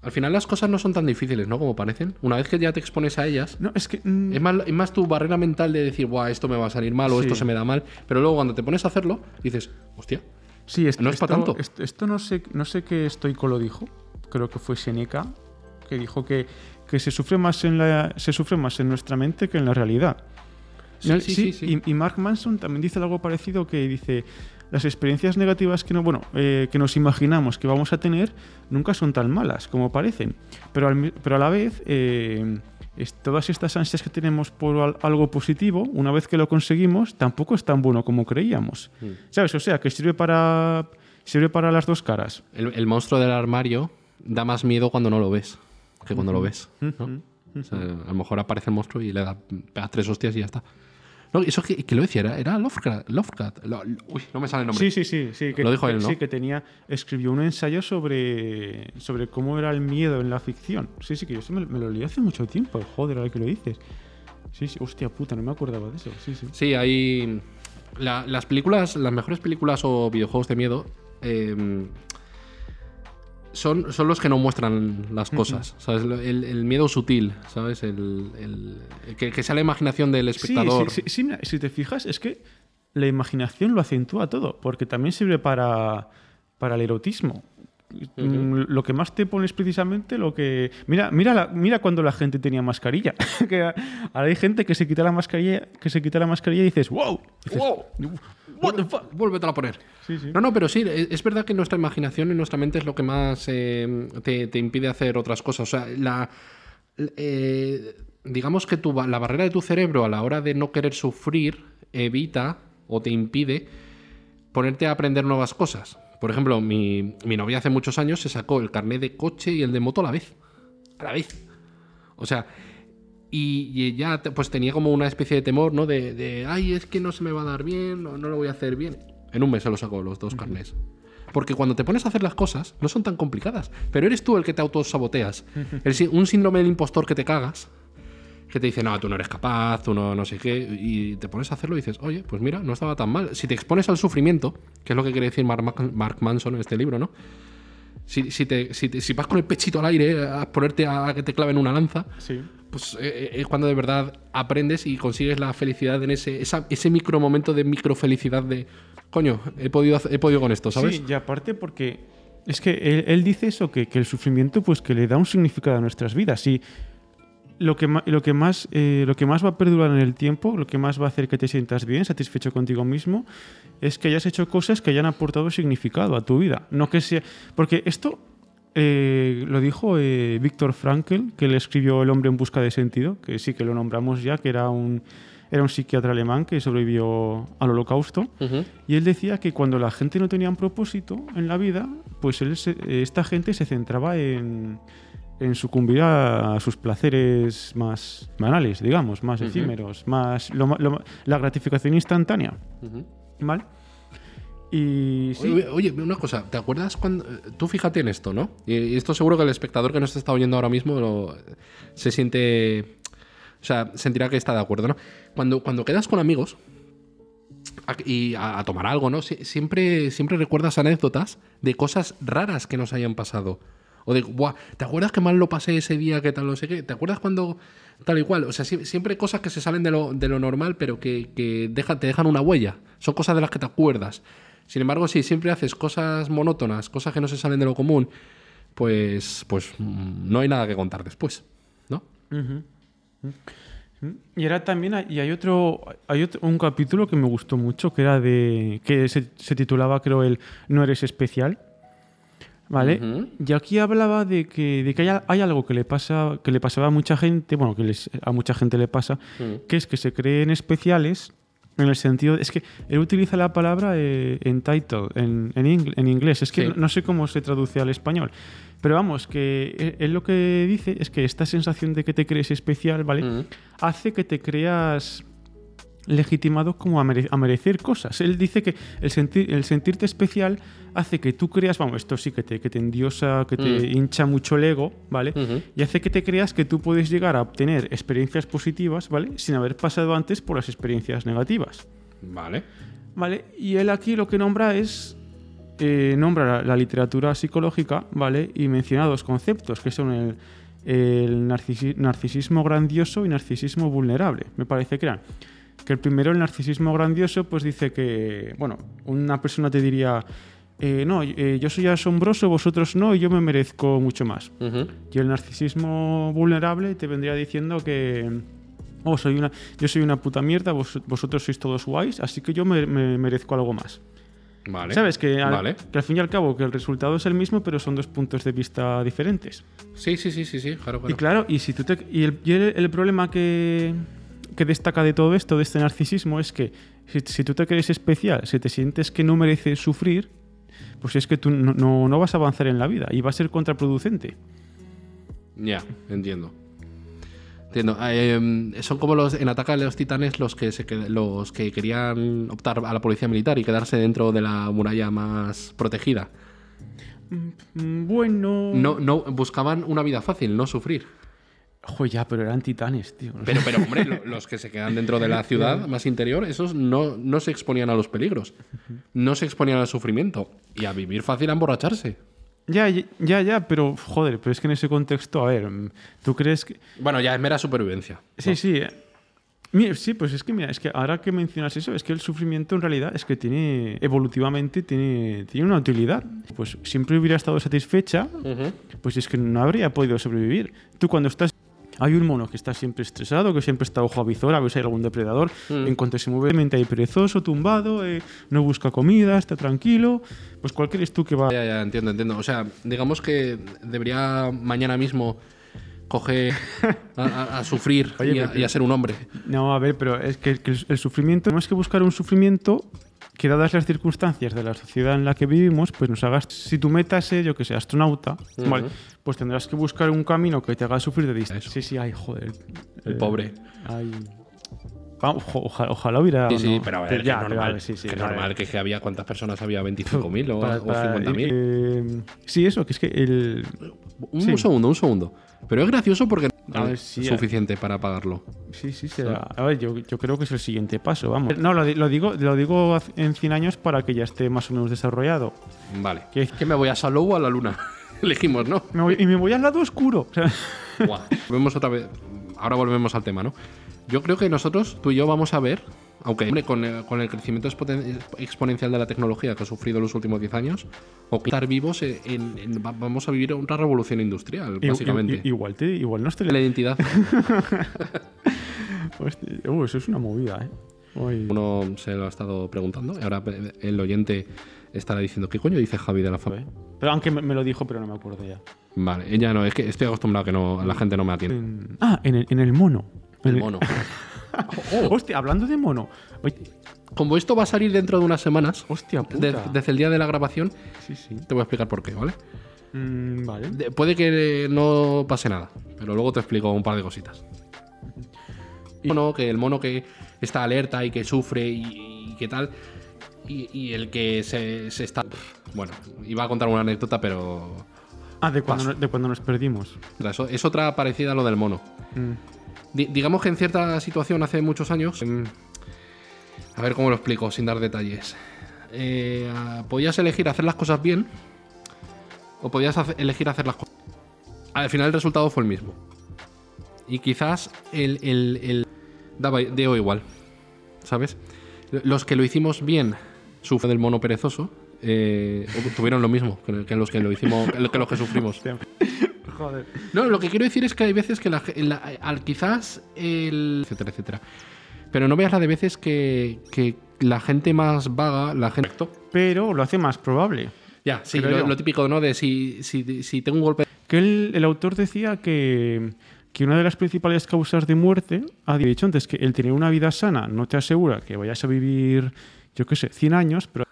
Al final las cosas no son tan difíciles, ¿no? Como parecen. Una vez que ya te expones a ellas, No, es que... mm, es más, es más tu barrera mental de decir, Buah, esto me va a salir mal o esto se me da mal. Pero luego cuando te pones a hacerlo, dices, hostia, Sí, esto, No es esto- tanto. Esto, esto no sé, no sé qué estoico lo dijo. Creo que fue Seneca que dijo que, que se sufre más en la se sufre más en nuestra mente que en la realidad. Sí, No, sí, sí, sí. Y, y Mark Manson también dice algo parecido que dice las experiencias negativas que no bueno eh, que nos imaginamos que vamos a tener nunca son tan malas como parecen, pero al pero a la vez eh, es- todas estas ansias que tenemos por al- algo positivo, una vez que lo conseguimos, tampoco es tan bueno como creíamos. Mm. ¿Sabes? O sea, que sirve para sirve para las dos caras. el, el monstruo del armario da más miedo cuando no lo ves que cuando lo ves. ¿no? O sea, a lo mejor aparece el monstruo y le da tres hostias y ya está. No, eso que, que lo decía, era, era Lovecraft. Lovecraft. Lo- lo- uy, no me sale el nombre. Sí, sí, sí, sí. Que, Lo dijo él, ¿no? Sí, que tenía escribió un ensayo sobre sobre cómo era el miedo en la ficción. Sí, sí, que yo eso me, me lo leí hace mucho tiempo. Joder, ahora que lo dices. Sí, sí, hostia puta, no me acordaba de eso. Sí, sí. Sí, hay. la- las películas, las mejores películas o videojuegos de miedo eh, son, son los que no muestran las cosas. ¿Sabes? El, el miedo sutil, ¿sabes? El, el- el que, que sea la imaginación del espectador. sí, sí, sí, si te fijas, es que la imaginación lo acentúa todo, porque también sirve para, para el erotismo. Mm, Lo que más te pones precisamente lo que. Mira, mira, la- mira cuando la gente tenía mascarilla. que ahora hay gente que se quita la mascarilla, que se quita la mascarilla y dices, wow. Dices, ¡Wow! What the fuck? Vuélvetela a poner. Sí, sí. No, no, pero sí, es es verdad que nuestra imaginación y nuestra mente es lo que más eh, te, te impide hacer otras cosas. O sea, la. eh, digamos que tu, la barrera de tu cerebro a la hora de no querer sufrir evita o te impide ponerte a aprender nuevas cosas. Por ejemplo, mi, mi novia hace muchos años se sacó el carnet de coche y el de moto a la vez. A la vez. O sea, y, y ella pues tenía como una especie de temor, ¿no? De, de, ay, es que no se me va a dar bien, no, no lo voy a hacer bien. En un mes se lo sacó los dos carnés. Porque cuando te pones a hacer las cosas, no son tan complicadas. Pero eres tú el que te autosaboteas. El sí- un síndrome del impostor que te cagas, que te dice, no, tú no eres capaz, tú no, no sé qué, y te pones a hacerlo y dices, oye, pues mira, no estaba tan mal. Si te expones al sufrimiento, que es lo que quiere decir Mark, Ma- Mark Manson en este libro, ¿no? Si, si, te- si te- si vas con el pechito al aire a ponerte a que te claven una lanza, Sí. pues eh, eh, es cuando de verdad aprendes y consigues la felicidad en ese, esa- ese micro momento de microfelicidad de, coño, he podido, he podido con esto, ¿sabes? Sí, y aparte porque es que él, él dice eso, que, que el sufrimiento pues que le da un significado a nuestras vidas. Y lo que, lo, que más, eh, lo que más va a perdurar en el tiempo, lo que más va a hacer que te sientas bien, satisfecho contigo mismo, es que hayas hecho cosas que hayan aportado significado a tu vida. No que sea. Porque esto eh, lo dijo eh, Víctor Frankl, que le escribió El hombre en busca de sentido, que sí que lo nombramos ya, que era un, era un psiquiatra alemán que sobrevivió al holocausto. Ujú. Y él decía que cuando la gente no tenía un propósito en la vida, pues él se- esta gente se centraba en, en sucumbir a sus placeres más banales, digamos, más efímeros, más lo lo la gratificación instantánea. ¿vale? Y sí, Oye, oye, una cosa, ¿te acuerdas cuando... Tú fíjate en esto, ¿no? Y y esto seguro que el espectador que nos está oyendo ahora mismo lo- se siente... O sea, sentirá que está de acuerdo, ¿no? Cuando, cuando quedas con amigos a- y a, a tomar algo, ¿no? Sie- Siempre, siempre recuerdas anécdotas de cosas raras que nos hayan pasado. O de, Buah, ¿te acuerdas que mal lo pasé ese día, que tal, no sé qué? ¿Te acuerdas cuando tal y cual? O sea, sie- siempre cosas que se salen de lo, de lo normal, pero que, que dejan- te dejan una huella. Son cosas de las que te acuerdas. Sin embargo, si siempre haces cosas monótonas, cosas que no se salen de lo común, pues, pues mm, no hay nada que contar después, ¿no? y era también hay- y hay otro hay otro- un capítulo que me gustó mucho que era de que se, se titulaba creo el no eres especial. ¿Vale? Y aquí hablaba de que, de que hay, al- hay algo que le pasa que le pasaba a mucha gente, bueno, que les- a mucha gente le pasa, Mm. que es que se creen especiales en el sentido, es que él utiliza la palabra eh, entitled en, en, ing- en inglés, es que Sí. no, no sé cómo se traduce al español, pero vamos, que él, él lo que dice es que esta sensación de que te crees especial, ¿vale? Mm. Hace que te creas legitimado como a, mere- a merecer cosas. Él dice que el, sentir, el sentirte especial hace que tú creas, vamos, esto sí que te, que te endiosa, que te Mm. hincha mucho el ego, ¿vale? Y hace que te creas que tú puedes llegar a obtener experiencias positivas, ¿vale? Sin haber pasado antes por las experiencias negativas, Vale. ¿vale? Y él aquí lo que nombra es... eh, nombra la, la literatura psicológica, ¿vale? Y menciona dos conceptos, que son el, el narcisi- narcisismo grandioso y narcisismo vulnerable. Me parece que eran. Que el primero, el narcisismo grandioso, pues dice que, bueno, una persona te diría, eh, no, eh, yo soy asombroso, vosotros no, y yo me merezco mucho más. Y el narcisismo vulnerable te vendría diciendo que oh, soy una, yo soy una puta mierda, vos- vosotros sois todos guays, así que yo me, me merezco algo más. Vale. ¿Sabes? Que al, Vale. que al fin y al cabo que el resultado es el mismo, pero son dos puntos de vista diferentes. Sí, sí, sí, sí, sí, claro, Y claro. claro, y si tú te, y el, y el- el problema que, que destaca de todo esto, de este narcisismo, es que si, si tú te crees especial, si te sientes que no mereces sufrir, pues es que tú no, no- no vas a avanzar en la vida y va a ser contraproducente. Ya, entiendo. Entiendo. Eh, son como los en Ataca de los Titanes los que se los que querían optar a la policía militar y quedarse dentro de la muralla más protegida. Mm, Bueno. No, no buscaban una vida fácil, no sufrir. Jo, ya, pero eran titanes, tío. Pero, pero hombre, lo- los que se quedan dentro de la ciudad más interior, esos no, no se exponían a los peligros, no se exponían al sufrimiento y a vivir fácil a emborracharse. Ya, ya, ya, pero joder, pero es que en ese contexto, a ver, ¿tú crees que...? Bueno, ya es mera supervivencia. Sí, sí. Mira, sí, pues es que mira, es que ahora que mencionas eso, es que el sufrimiento en realidad es que tiene, evolutivamente, tiene, tiene una utilidad. Pues siempre hubiera estado satisfecha, pues es que no habría podido sobrevivir. Tú cuando estás... Hay un mono que está siempre estresado, que siempre está ojo a visor a ver si hay algún depredador. Mm. En cuanto se mueve, mente ahí perezoso, tumbado, eh, no busca comida, está tranquilo. Pues cuál crees tú que va... Ya, ya, entiendo, entiendo. O sea, digamos que debería mañana mismo coger a, a- a sufrir Oye, y, a, pero- y a ser un hombre. No, a ver, pero es que, que el, el sufrimiento, no es que buscar un sufrimiento que dadas las circunstancias de la sociedad en la que vivimos, pues nos hagas, si tu meta es, yo que sé, astronauta, pues tendrás que buscar un camino que te haga sufrir de distancia. Sí, sí, ay, joder. El Eh, pobre. ay. Ojo- ojalá, ojalá hubiera... Sí, sí, no, pero a ver, ya, que normal, vale, sí, sí, que vale. normal que, había cuántas personas había 25.000 o, Para- o para- 50.000. eh, sí, eso, que es que el... un sí. segundo, un segundo. Pero es gracioso porque A no ver, es sí, suficiente para pagarlo. Sí, sí, será. A ver, yo, yo creo que es el siguiente paso, vamos. No, lo, di- lo digo, lo digo en 100 años para que ya esté más o menos desarrollado. Vale. ¿Qué? Que me voy a Salou o a la Luna. Elegimos, ¿no? Me voy- y me voy al lado oscuro. O sea, Buah. Volvemos otra vez. Ahora volvemos al tema, ¿no? Yo creo que nosotros, tú y yo, vamos a ver Aunque hombre, con, el, con el crecimiento exponencial de la tecnología que ha sufrido los últimos 10 años, o estar vivos en, en- en- va- vamos a vivir una revolución industrial, I- i- básicamente. i- igual, te, igual nos te la identidad. Hostia, uh, eso es una movida, ¿eh? Uy. Uno se lo ha estado preguntando y ahora el oyente estará diciendo, ¿qué coño dice Javi de la familia? Pero aunque me, lo dijo, pero no me acuerdo ya. Vale, ella no, es que estoy acostumbrado a que no, la gente no me atiende. En- ah, en el, en el mono. El el- mono. Hostia, hablando de mono. Como esto va a salir dentro de unas semanas, hostia, puta. de- desde el día de la grabación, Sí, sí. te voy a explicar por qué, ¿vale? Mm, vale. De- puede que no pase nada, pero luego te explico un par de cositas. Y- mono, que el mono que está alerta y que sufre y, y que tal. Y, y el que se, se está. Bueno, iba a contar una anécdota, pero. Ah, de cuando, de cuando nos perdimos. Eso, es otra parecida a lo del mono. Mm. Di- digamos que en cierta situación hace muchos años. em, a ver cómo lo explico sin dar detalles. Eh, podías elegir hacer las cosas bien. O podías elegir hacer las cosas. Al final el resultado fue el mismo. Y quizás el, el- el- daba dio igual. ¿Sabes? Los que lo hicimos bien, sufren del mono perezoso. eh, tuvieron lo mismo que los que lo hicimos, que los que sufrimos. Joder. No, lo que quiero decir es que hay veces que la, la- al quizás el. etcétera, etcétera. Pero no veas la de veces que, que la gente más vaga, la gente. Pero lo hace más probable. Ya, sí, lo típico, ¿no? De si, si, si tengo un golpe. Que el, el autor decía que, que una de las principales causas de muerte, ha dicho antes, que el tener una vida sana no te asegura que vayas a vivir, yo qué sé, 100 años, pero...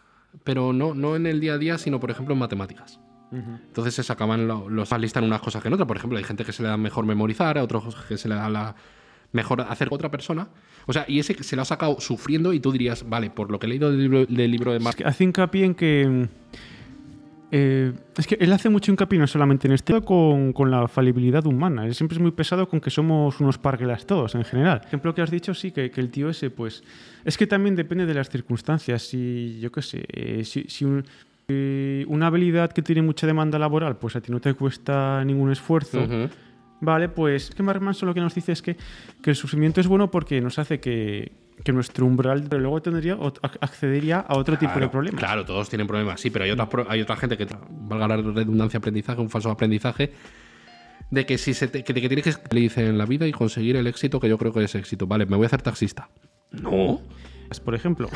Pero no, no en el día a día, sino por ejemplo en matemáticas. Entonces se sacaban lo- los listan unas cosas que en otras. Por ejemplo, hay gente que se le da mejor memorizar, a otros que se le da la mejor hacer otra persona. O sea, y ese se lo ha sacado sufriendo y tú dirías, vale, por lo que he leído del libro, del libro de Es Marx, que hace hincapié en que... eh, es que él hace mucho hincapié no solamente en este con, con la falibilidad humana. Él siempre es muy pesado con que somos unos parguelas todos en general. Ejemplo que has dicho, sí, que, que el tío ese, pues. Es que también depende de las circunstancias. Si, yo qué sé, eh, si, si un- eh, una habilidad que tiene mucha demanda laboral, pues a ti no te cuesta ningún esfuerzo. Vale, pues que Mark Manson lo que nos dice es que, que el sufrimiento es bueno porque nos hace que, que nuestro umbral pero luego tendría accedería a otro tipo de problemas. Claro, todos tienen problemas, sí, pero hay, otras hay otra gente que, valga la redundancia, aprendizaje, un falso aprendizaje, de que si se te- que, que tienes que en la vida y conseguir el éxito que yo creo que es éxito. Vale, me voy a hacer taxista. No. Por ejemplo.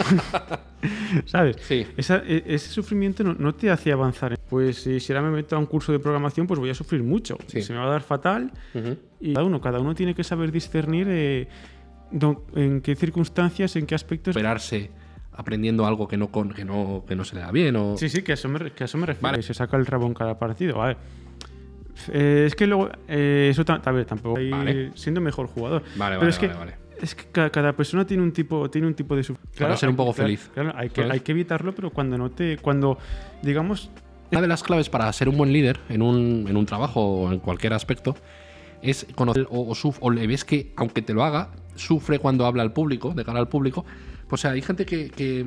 ¿Sabes? Sí. Esa- e- ese sufrimiento no, no te hace avanzar. Pues si ahora me meto a un curso de programación, pues voy a sufrir mucho. Sí. Se me va a dar fatal. Y cada uno, cada uno tiene que saber discernir eh, en qué circunstancias, en qué aspectos. Esperarse aprendiendo algo que no, con, que no, que no se le da bien o... Sí, sí, que a eso me, que a eso me refiero. Vale. Se saca el rabo en cada partido. Vale. Eh, es que luego. eh, eso ta- a ver, tampoco. hay- Vale. siendo mejor jugador. Vale, Pero vale, es que, vale, vale. Es que ca- cada, persona tiene un tipo, tiene un tipo de sufrimiento. Para ser un poco feliz, Claro, hay, que, hay que evitarlo, pero cuando no te. Cuando, digamos. Una de las claves para ser un buen líder en un, en un trabajo o en cualquier aspecto es conocer o, o, suf- o le ves que, aunque te lo haga, sufre cuando habla al público, de cara al público. Pues, o sea, hay gente que, que,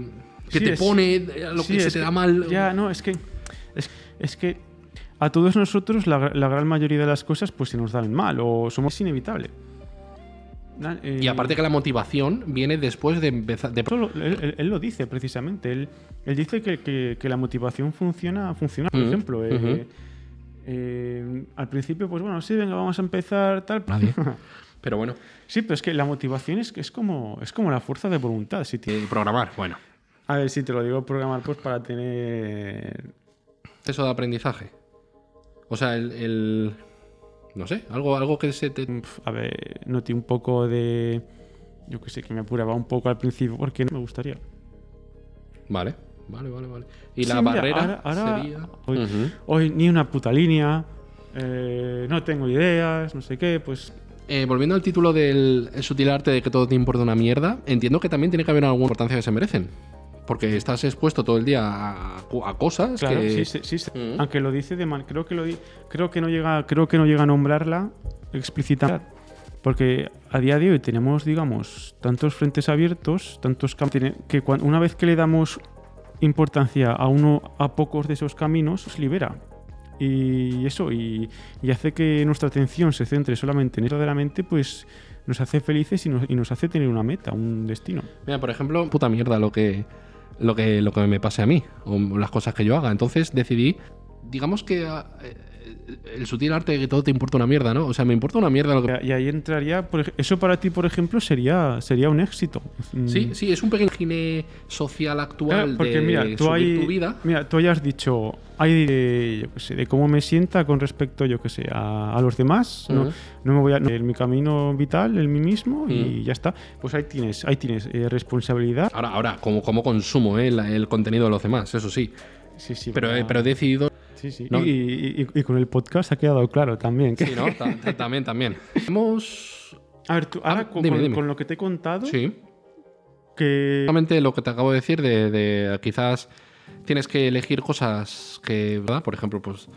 que Sí, te es- pone lo sí, que se te da mal. Ya, no, es que. Es, es que. A todos nosotros, la, la gran mayoría de las cosas, pues se nos dan mal o somos inevitable. Na- eh, Y aparte que la motivación viene después de empezar. De... Él, él- él lo dice precisamente. Él, él dice que, que- que la motivación funciona, funciona. Por ejemplo, eh, eh, al principio, pues bueno, sí, venga, vamos a empezar tal. Nadie. Pero bueno, Sí, pero es que la motivación es, es, como, es como la fuerza de voluntad. Si te- programar, bueno. a ver, si te lo digo programar, pues para tener. Eso de aprendizaje. O sea, el. el- no sé, algo, algo que se te. A ver, noté un poco de. Yo que sé, que me apuraba un poco al principio porque no me gustaría. Vale, vale, vale, vale. Y Sí, la mira, barrera ahora- ahora- sería. hoy- ni una puta línea, eh, no tengo ideas, no sé qué, pues Eh, volviendo al título del el sutil arte de que todo te importa una mierda, entiendo que también tiene que haber alguna importancia que se merecen. Porque estás expuesto todo el día a, a cosas Claro, que. sí, sí, sí. Mm. Aunque lo dice de man, creo que lo creo que no llega, creo que no llega a nombrarla explícitamente. Porque a día de hoy tenemos, digamos, tantos frentes abiertos, tantos caminos, que una vez que le damos importancia a uno, a pocos de esos caminos, se libera. Y eso, y, y hace que nuestra atención se centre solamente en eso verdaderamente, pues nos hace felices y nos, y nos hace tener una meta, un destino. Mira, por ejemplo, puta mierda lo que, lo que, lo que me pase a mí, o las cosas que yo haga. Entonces decidí, digamos que eh, el sutil arte de que todo te importa una mierda, ¿no? O sea, me importa una mierda lo que... Y ahí entraría, por eso para ti, por ejemplo, sería, sería un éxito. Mm. Sí, sí, es un pequeño gine social actual Claro, porque de mira, tú hay, tu vida. mira, tú hayas dicho, hay de, yo qué sé, de cómo me sienta con respecto, yo que sé, a, a los demás. no, no me voy a, en mi camino vital, en mí mismo y ya está. Pues ahí tienes, ahí tienes eh, responsabilidad. Ahora, ahora, como, como consumo ¿eh? la- el contenido de los demás, eso sí. Sí, sí, Pero, eh, pero he decidido. Sí, sí. no. Y, y- y- y con el podcast ha quedado claro también. Que, Sí, ¿no? Ta- ta- también, también. Hemos. A ver, tú, ahora Ah, con, dime, con- dime. con lo que te he contado, Sí. que Solamente lo que te acabo de decir de, de quizás tienes que elegir cosas que, ¿verdad? Por ejemplo, pues...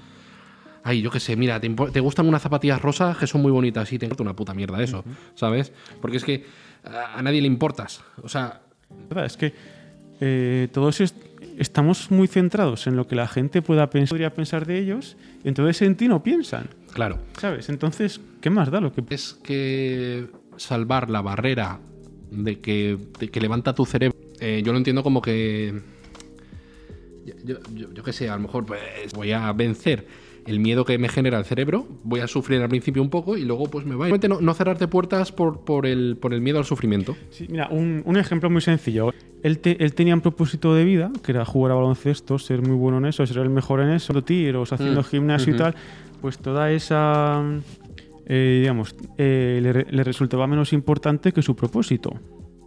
Ay, yo qué sé, mira, te, gustan unas zapatillas rosas que son muy bonitas y te importa una puta mierda eso, ¿sabes? Porque es que a, a nadie le importas. O sea, verdad, es que eh, todos est- estamos muy centrados en lo que la gente pueda pensar, podría pensar de ellos, entonces en ti no piensan, claro, ¿sabes? Entonces, ¿qué más da lo que es que salvar la barrera de que, de que levanta tu cerebro, eh, yo lo entiendo como que... Yo, yo, yo qué sé, a lo mejor pues, voy a vencer el miedo que me genera el cerebro, voy a sufrir al principio un poco y luego pues me va a... No, no cerrarte puertas por, por, el, por el miedo al sufrimiento. Sí, mira, un, un ejemplo muy sencillo. Él, te- él tenía un propósito de vida, que era jugar a baloncesto, ser muy bueno en eso, ser el mejor en eso, tiros, haciendo Mm, gimnasio y tal. Pues toda esa, eh, digamos, eh, le, le resultaba menos importante que su propósito.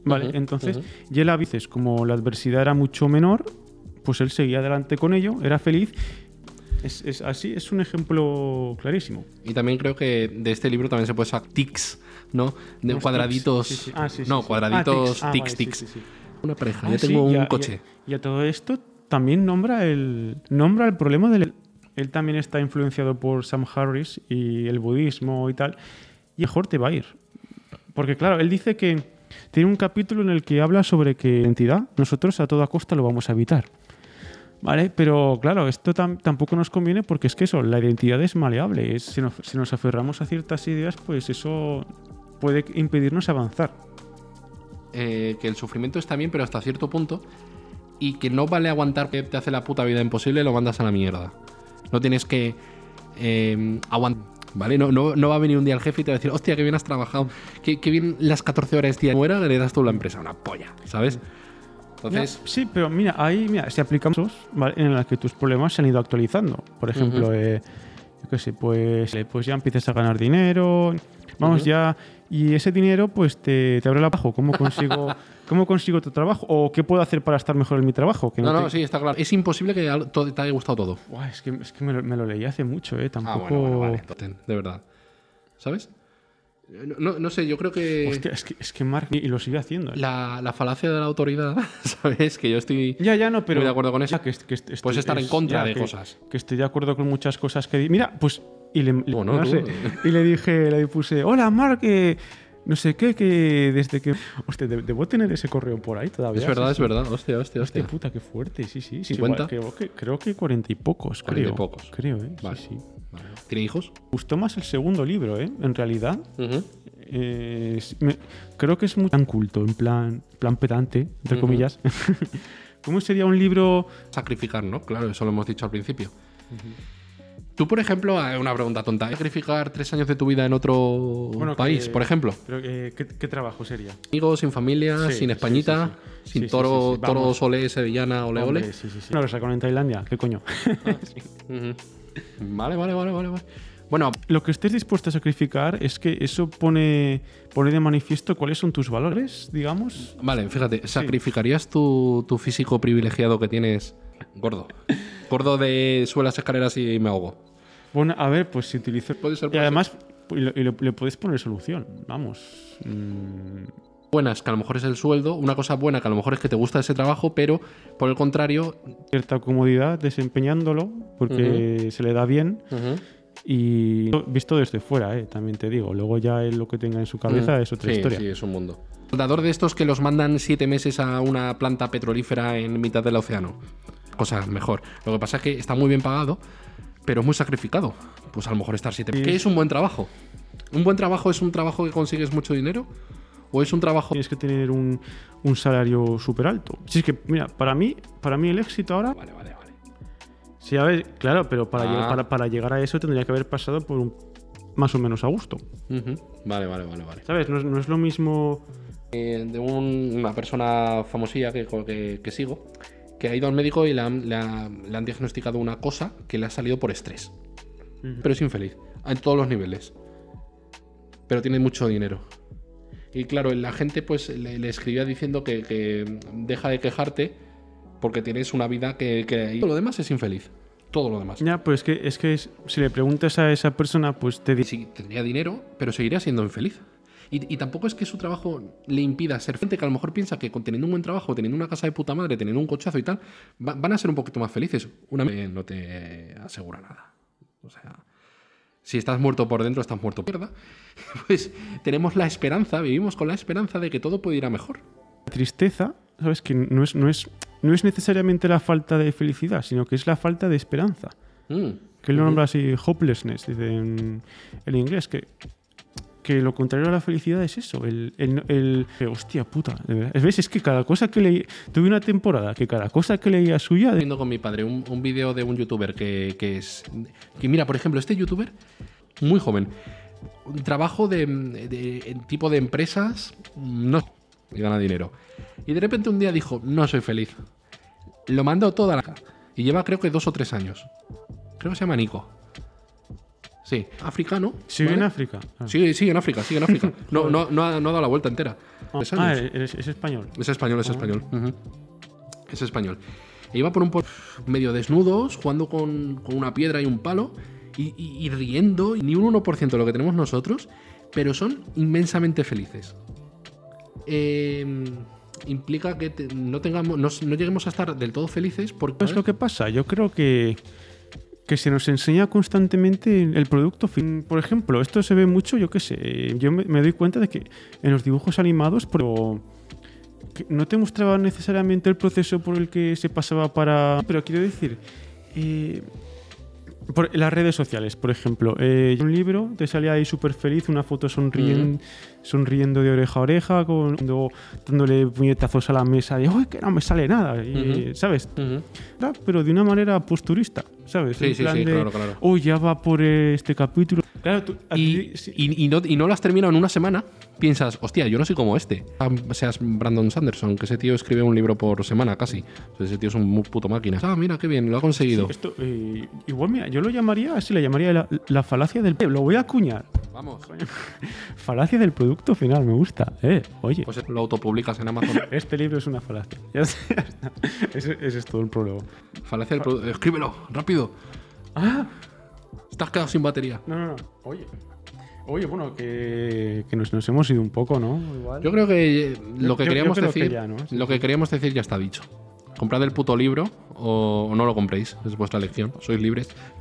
¿Vale? Entonces, ujú. y él a veces, como la adversidad era mucho menor, pues él seguía adelante con ello, era feliz. Es, es así, es un ejemplo clarísimo. Y también creo que de este libro también se puede sacar tics, ¿no? De Unos cuadraditos... tics, sí, sí. Ah, sí, sí, no, cuadraditos, Ah, tics, tics. Ah. Una pareja, Ah, yo sí, tengo y un a- coche. Y a, y a todo esto también nombra el, nombra el problema del... Él también está influenciado por Sam Harris y el budismo y tal. Y mejor te va a ir. Porque claro, él dice que tiene un capítulo en el que habla sobre que la identidad nosotros a toda costa lo vamos a evitar. ¿Vale? Pero claro, esto tam- tampoco nos conviene porque es que eso, la identidad es maleable. Es, si, nos, aferramos a ciertas ideas, pues eso puede impedirnos avanzar. eh, que el sufrimiento está bien, pero hasta cierto punto. Y que no vale aguantar que te hace la puta vida imposible lo mandas a la mierda. No tienes que aguantar. ¿Vale? No, no, no va a venir un día el jefe y te va a decir, hostia, qué bien has trabajado, qué, qué bien las 14 horas día muera, le das tú la empresa, una polla, ¿sabes? Entonces, sí, pero mira, ahí mira, si aplicamos ¿vale? en las que tus problemas se han ido actualizando. Por ejemplo, Ujú. eh, yo qué sé, pues, eh, pues ya empiezas a ganar dinero. Vamos ya. Y ese dinero, pues te, te abre la abajo. ¿Cómo consigo, ¿Cómo consigo otro trabajo? ¿O qué puedo hacer para estar mejor en mi trabajo? Que no, no, te- sí, está claro. Es imposible que te haya gustado todo. Es que, es que me, lo, me lo leí hace mucho, ¿eh? Tampoco. Ah, bueno, bueno, vale, de verdad. ¿Sabes? No, no- sé, yo creo que Hostia, es que, es que Mark. Y lo sigue haciendo. ¿eh? la, la falacia de la autoridad, ¿sabes? Que yo estoy Ya, ya, no, pero. muy de acuerdo con eso. Que que est- estoy- Puedes estar en es- contra ya, de cosas. Que estoy de acuerdo con muchas cosas que. Mira, pues. Y le, Bueno, no sé, y le dije, le puse, hola Mark, que no sé qué, que desde que. Hostia, de- debo tener ese correo por ahí todavía. Es verdad, sí, es verdad. Hostia, hostia, Hostia hostia. puta, qué fuerte, sí, sí. sí 50. igual, creo, que, creo que cuarenta y pocos, 40 y creo. pocos. Creo, ¿eh? Vale. Sí, sí. Vale. ¿Tiene hijos? Gustó más el segundo libro, ¿eh? En realidad. Eh, me- creo que es muy tan culto, en plan, plan pedante, entre comillas. ¿Cómo sería un libro Sacrificar, ¿no? Claro, eso lo hemos dicho al principio. Tú, por ejemplo, eh, una pregunta tonta. ¿Sacrificar tres años de tu vida en otro Bueno, país, que- por ejemplo? Pero, eh, ¿qué, qué trabajo sería? Amigos, sin familia, Sí, sin Españita, sí, sí. sin toro, sí, sí, toro, solé, sevillana, ole, ole. Sí, sí, sí. No lo sacaron en Tailandia, ¿qué coño? Ujú. Vale, vale, vale, vale, vale. Bueno, Lo que estés dispuesto a sacrificar es que eso pone, pone de manifiesto cuáles son tus valores, digamos. vale, fíjate, ¿sacrificarías tu, tu físico privilegiado que tienes gordo? Gordo de suelo las escaleras y me ahogo. Bueno, a ver, pues si utilizo... Puede ser Y además, y le puedes poner solución, vamos. Mm, buenas, que a lo mejor es el sueldo, una cosa buena que a lo mejor es que te gusta ese trabajo, pero por el contrario, cierta comodidad desempeñándolo, porque se le da bien. Y visto desde fuera, eh, también te digo. Luego ya lo que tenga en su cabeza es otra Sí, historia. Sí, es un mundo. Soldador de estos que los mandan siete meses a una planta petrolífera en mitad del océano. Cosa mejor. Lo que pasa es que está muy bien pagado, pero es muy sacrificado. Pues a lo mejor estar siete. Sí. ¿Qué es un buen trabajo? ¿Un buen trabajo es un trabajo que consigues mucho dinero? ¿O es un trabajo Tienes que tener un, un salario súper alto. Si es que, mira, para mí, para mí el éxito ahora. Vale, vale, vale. Sí, a ver, claro, pero para, Ah. llegar, para, para llegar a eso tendría que haber pasado por un más o menos a gusto. Vale, vale, vale, vale. ¿Sabes? No es, no es lo mismo. Eh, de un- una persona famosilla que, que- que sigo, que ha ido al médico y le han, le ha- le han diagnosticado una cosa que le ha salido por estrés. Pero es infeliz, en todos los niveles. Pero tiene mucho dinero. Y claro, la gente pues le, le escribía diciendo que, que deja de quejarte porque tienes una vida que, que todo lo demás es infeliz. Todo lo demás. Ya, pues es que, es que es- si le preguntas a esa persona, pues te dice. Sí, tendría dinero, pero seguiría siendo infeliz. Y, y tampoco es que su trabajo le impida ser gente que a lo mejor piensa que con teniendo un buen trabajo, teniendo una casa de puta madre, teniendo un cochazo y tal, va- van a ser un poquito más felices. Una no te asegura nada. O sea, si estás muerto por dentro, estás muerto por mierda. Pues tenemos la esperanza, vivimos con la esperanza de que todo puede ir a mejor. tristeza, ¿sabes? Que no es, no, es, no es necesariamente la falta de felicidad, sino que es la falta de esperanza. Mm. Que él lo nombra así, hopelessness, dice en, en inglés, que, que lo contrario a la felicidad es eso, el, el, el- hostia puta, de verdad. ¿Ves? Es que cada cosa que leí, tuve una temporada que cada cosa que leía suya, de- viendo con mi padre un, un vídeo de un youtuber que, que es. Que mira, por ejemplo, este youtuber, muy joven, trabajo de, de- en tipo de empresas, no. Y gana dinero. Y de repente un día dijo: No soy feliz. Lo mandó toda la. Y lleva creo que dos o tres años. Creo que se llama Nico. Sí, africano. sigue en ¿vale? África. Ah. Sigue, sigue en África, sigue en África. No, no, no, ha, no ha dado la vuelta entera. Ah, ah, es, es español. Es español, es español. Ujú. Es español. E iba por un pueblo medio desnudos, jugando con, con una piedra y un palo, y, y- y riendo, y ni un 1% de lo que tenemos nosotros, pero son inmensamente felices. Eh, implica que te- no, tengamos, no, no lleguemos a estar del todo felices porque... ¿Sabes lo que pasa? Yo creo que, que se nos enseña constantemente el producto fin. Por ejemplo, esto se ve mucho, yo qué sé, yo me, doy cuenta de que en los dibujos animados pero no te mostraba necesariamente el proceso por el que se pasaba para... Pero quiero decir, eh, las redes sociales, por ejemplo, eh, un libro te sale ahí súper feliz, una foto sonriendo, sonriendo de oreja a oreja, con, dando- dándole puñetazos a la mesa de, ¡ay, que no me sale nada! y. ¿Sabes? Ah, pero de una manera posturista, ¿sabes? Sí, En sí, plan sí, de, claro, claro. "Oh, ya va por este capítulo. Claro, tú, Y, ti- sí, y- y no, y no lo has terminado en una semana, piensas, hostia, yo no soy como este. Ah, Seas Brandon Sanderson, que ese tío escribe un libro por semana casi. O ese tío es un puto máquina. Ah, mira, qué bien, lo ha conseguido. esto, eh, igual, mira, yo lo llamaría así, le llamaría la, la falacia del... Lo voy a acuñar. Vamos. Falacia del producto final, me gusta. Eh, oye, Pues lo autopublicas en Amazon. este libro es una falacia. Ya está, ya está. Ese, ese es todo el problema. Falacia del producto. Escríbelo, rápido. Ah, Estás quedado sin batería. no, no, no. Oye. Oye, bueno, que, que nos, nos hemos ido un poco, ¿no? Igual. Yo creo que lo que yo- yo queríamos que decir. ya, ¿no? Sí, lo que queríamos decir ya está dicho. Comprad el puto libro o, o no lo compréis. Es vuestra elección. Sois libres.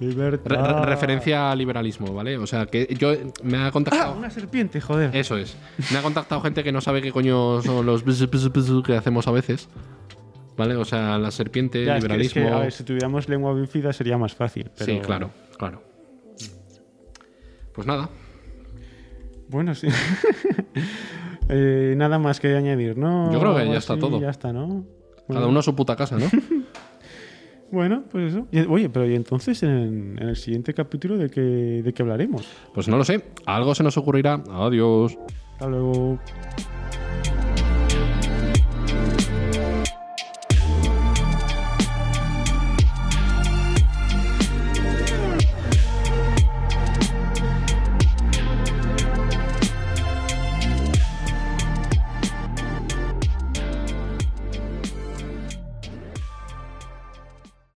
Re- referencia al liberalismo, ¿vale? O sea, que yo me ha Ah, contactado. una serpiente, joder. Eso es. Me ha contactado gente que no sabe qué coño son los que hacemos a veces. ¿Vale? O sea, la serpiente, Ya, es que- es que, liberalismo. a ver, si tuviéramos lengua bífida sería más fácil. Pero... Sí, claro, claro. Pues nada. Bueno, sí. Eh, nada más que añadir, ¿no? Yo creo que ya está todo. Ya está, ¿no? Cada uno a su puta casa, ¿no? Bueno, pues eso. Oye, pero ¿y entonces en, en el siguiente capítulo de qué, de qué hablaremos? Pues no lo sé. Algo se nos ocurrirá. Adiós. Hasta luego.